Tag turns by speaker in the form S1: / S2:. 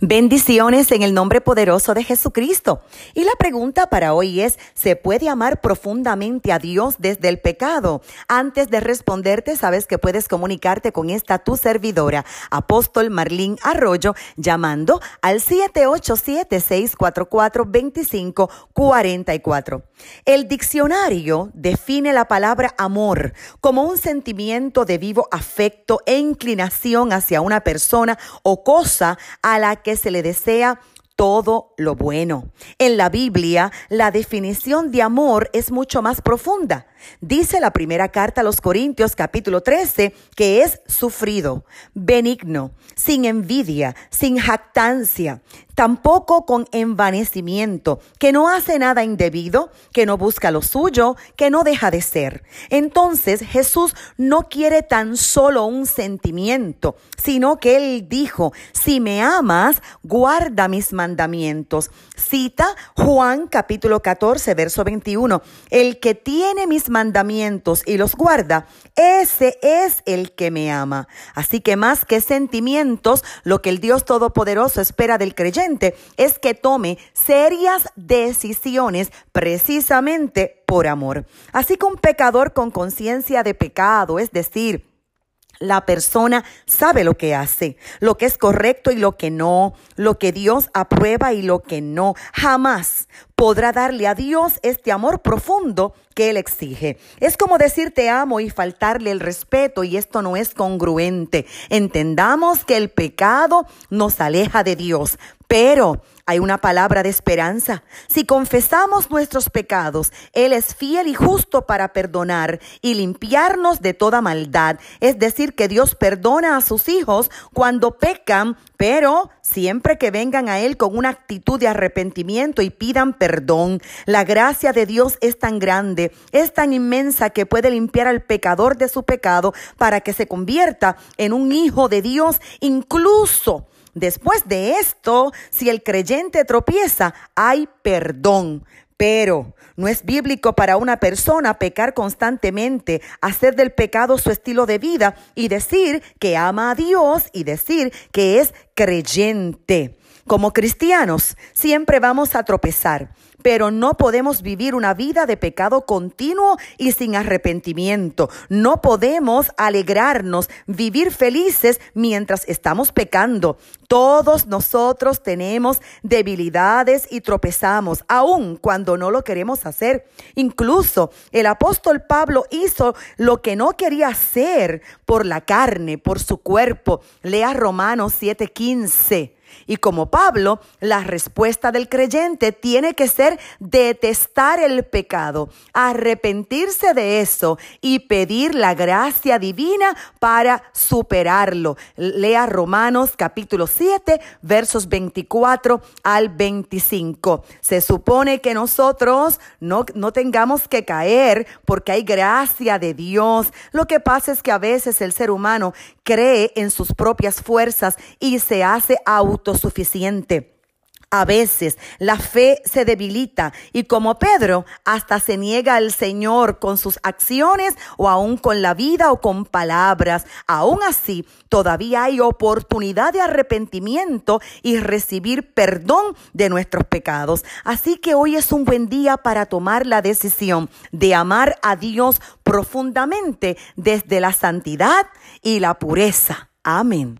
S1: Bendiciones en el nombre poderoso de Jesucristo. Y la pregunta para hoy es, ¿se puede amar profundamente a Dios desde el pecado? Antes de responderte, sabes que puedes comunicarte con esta tu servidora, apóstol Marlín Arroyo, llamando al 787-644-2544. El diccionario define la palabra amor como un sentimiento de vivo afecto e inclinación hacia una persona o cosa a la que se le desea todo lo bueno. En la Biblia, la definición de amor es mucho más profunda. Dice la primera carta a los Corintios capítulo 13 que es sufrido, benigno, sin envidia, sin jactancia, tampoco con envanecimiento, que no hace nada indebido, que no busca lo suyo, que no deja de ser. Entonces Jesús no quiere tan solo un sentimiento, sino que Él dijo, si me amas, guarda mis mandamientos. Cita Juan capítulo 14, verso 21, el que tiene mis mandamientos y los guarda, ese es el que me ama. Así que más que sentimientos, lo que el Dios Todopoderoso espera del creyente es que tome serias decisiones precisamente por amor. Así que un pecador con conciencia de pecado, es decir, la persona sabe lo que hace, lo que es correcto y lo que no, lo que Dios aprueba y lo que no. Jamás podrá darle a Dios este amor profundo que Él exige. Es como decir te amo y faltarle el respeto y esto no es congruente. Entendamos que el pecado nos aleja de Dios, pero hay una palabra de esperanza. Si confesamos nuestros pecados, Él es fiel y justo para perdonar y limpiarnos de toda maldad. Es decir, que Dios perdona a sus hijos cuando pecan, pero siempre que vengan a Él con una actitud de arrepentimiento y pidan perdón. La gracia de Dios es tan grande, es tan inmensa que puede limpiar al pecador de su pecado para que se convierta en un hijo de Dios, incluso Después de esto, si el creyente tropieza, hay perdón. Pero no es bíblico para una persona pecar constantemente, hacer del pecado su estilo de vida y decir que ama a Dios y decir que es creyente. Como cristianos siempre vamos a tropezar, pero no podemos vivir una vida de pecado continuo y sin arrepentimiento. No podemos alegrarnos, vivir felices mientras estamos pecando. Todos nosotros tenemos debilidades y tropezamos, aun cuando no lo queremos hacer. Incluso el apóstol Pablo hizo lo que no quería hacer por la carne, por su cuerpo. Lea Romanos 7:15. Y como Pablo, la respuesta del creyente tiene que ser detestar el pecado, arrepentirse de eso y pedir la gracia divina para superarlo. Lea Romanos capítulo 7, versos 24 al 25. Se supone que nosotros no, no tengamos que caer porque hay gracia de Dios. Lo que pasa es que a veces el ser humano cree en sus propias fuerzas y se hace autosuficiente. A veces la fe se debilita y como Pedro hasta se niega al Señor con sus acciones o aún con la vida o con palabras. Aún así, todavía hay oportunidad de arrepentimiento y recibir perdón de nuestros pecados. Así que hoy es un buen día para tomar la decisión de amar a Dios profundamente desde la santidad y la pureza. Amén.